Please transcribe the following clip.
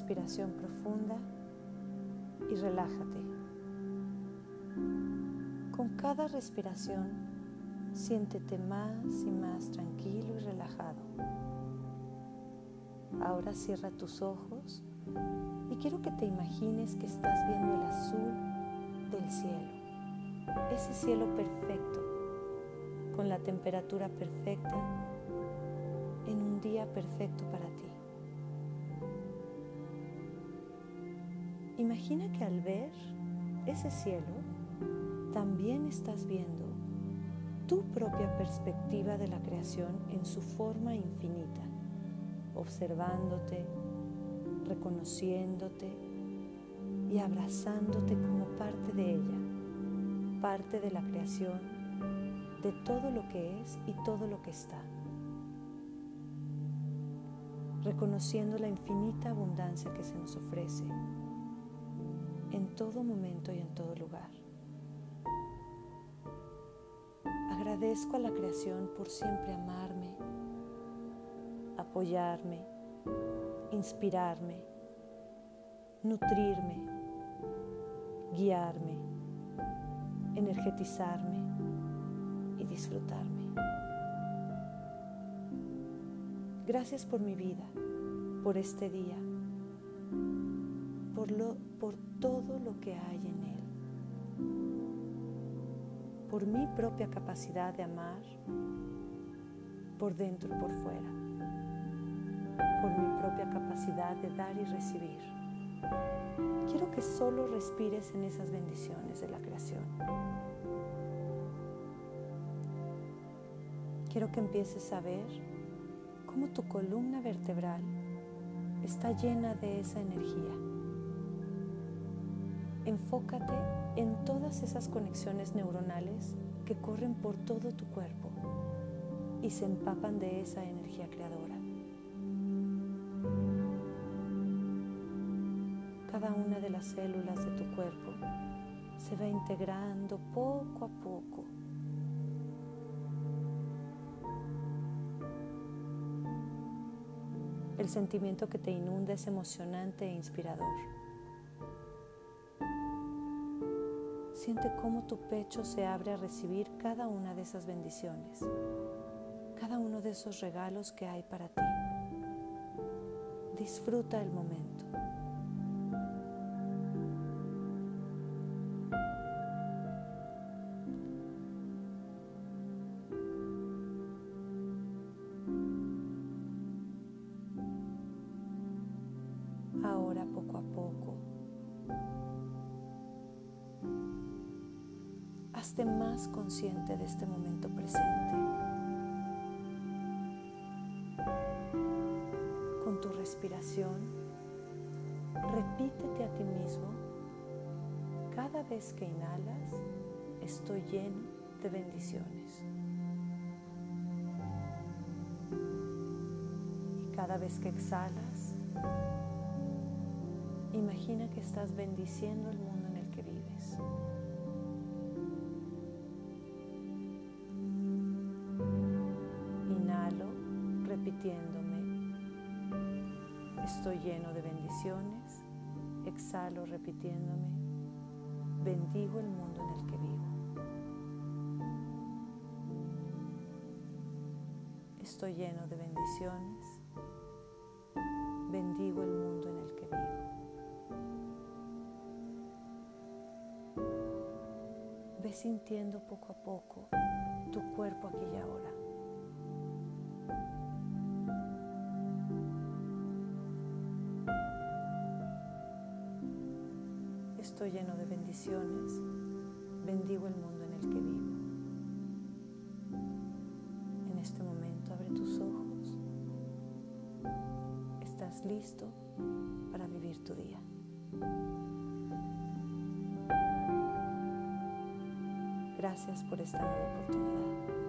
respiración profunda y relájate. Con cada respiración, siéntete más y más tranquilo y relajado. Ahora cierra tus ojos y quiero que te imagines que estás viendo el azul del cielo, ese cielo perfecto, con la temperatura perfecta, en un día perfecto para ti. Imagina que al ver ese cielo, también estás viendo tu propia perspectiva de la creación en su forma infinita, observándote, reconociéndote y abrazándote como parte de ella, parte de la creación, de todo lo que es y todo lo que está, reconociendo la infinita abundancia que se nos ofrece en todo momento y en todo lugar. Agradezco a la creación por siempre amarme, apoyarme, inspirarme, nutrirme, guiarme, energetizarme y disfrutarme. Gracias por mi vida, por este día, por, todo lo que hay en él, por mi propia capacidad de amar, por dentro y por fuera, por mi propia capacidad de dar y recibir. Quiero que solo respires en esas bendiciones de la creación. Quiero que empieces a ver cómo tu columna vertebral está llena de esa energía Enfócate en todas esas conexiones neuronales que corren por todo tu cuerpo y se empapan de esa energía creadora. Cada una de las células de tu cuerpo se va integrando poco a poco. El sentimiento que te inunda es emocionante e inspirador. Siente cómo tu pecho se abre a recibir cada una de esas bendiciones, cada uno de esos regalos que hay para ti. Disfruta el momento. Hazte más consciente de este momento presente. Con tu respiración, repítete a ti mismo, cada vez que inhalas, estoy lleno de bendiciones. Y cada vez que exhalas, imagina que estás bendiciendo el mundo repitiéndome, estoy lleno de bendiciones, exhalo repitiéndome, bendigo el mundo en el que vivo. Estoy lleno de bendiciones, bendigo el mundo en el que vivo. Ve sintiendo poco a poco tu cuerpo aquí y ahora. Estoy lleno de bendiciones. Bendigo el mundo en el que vivo. En este momento abre tus ojos. Estás listo para vivir tu día. Gracias por esta nueva oportunidad.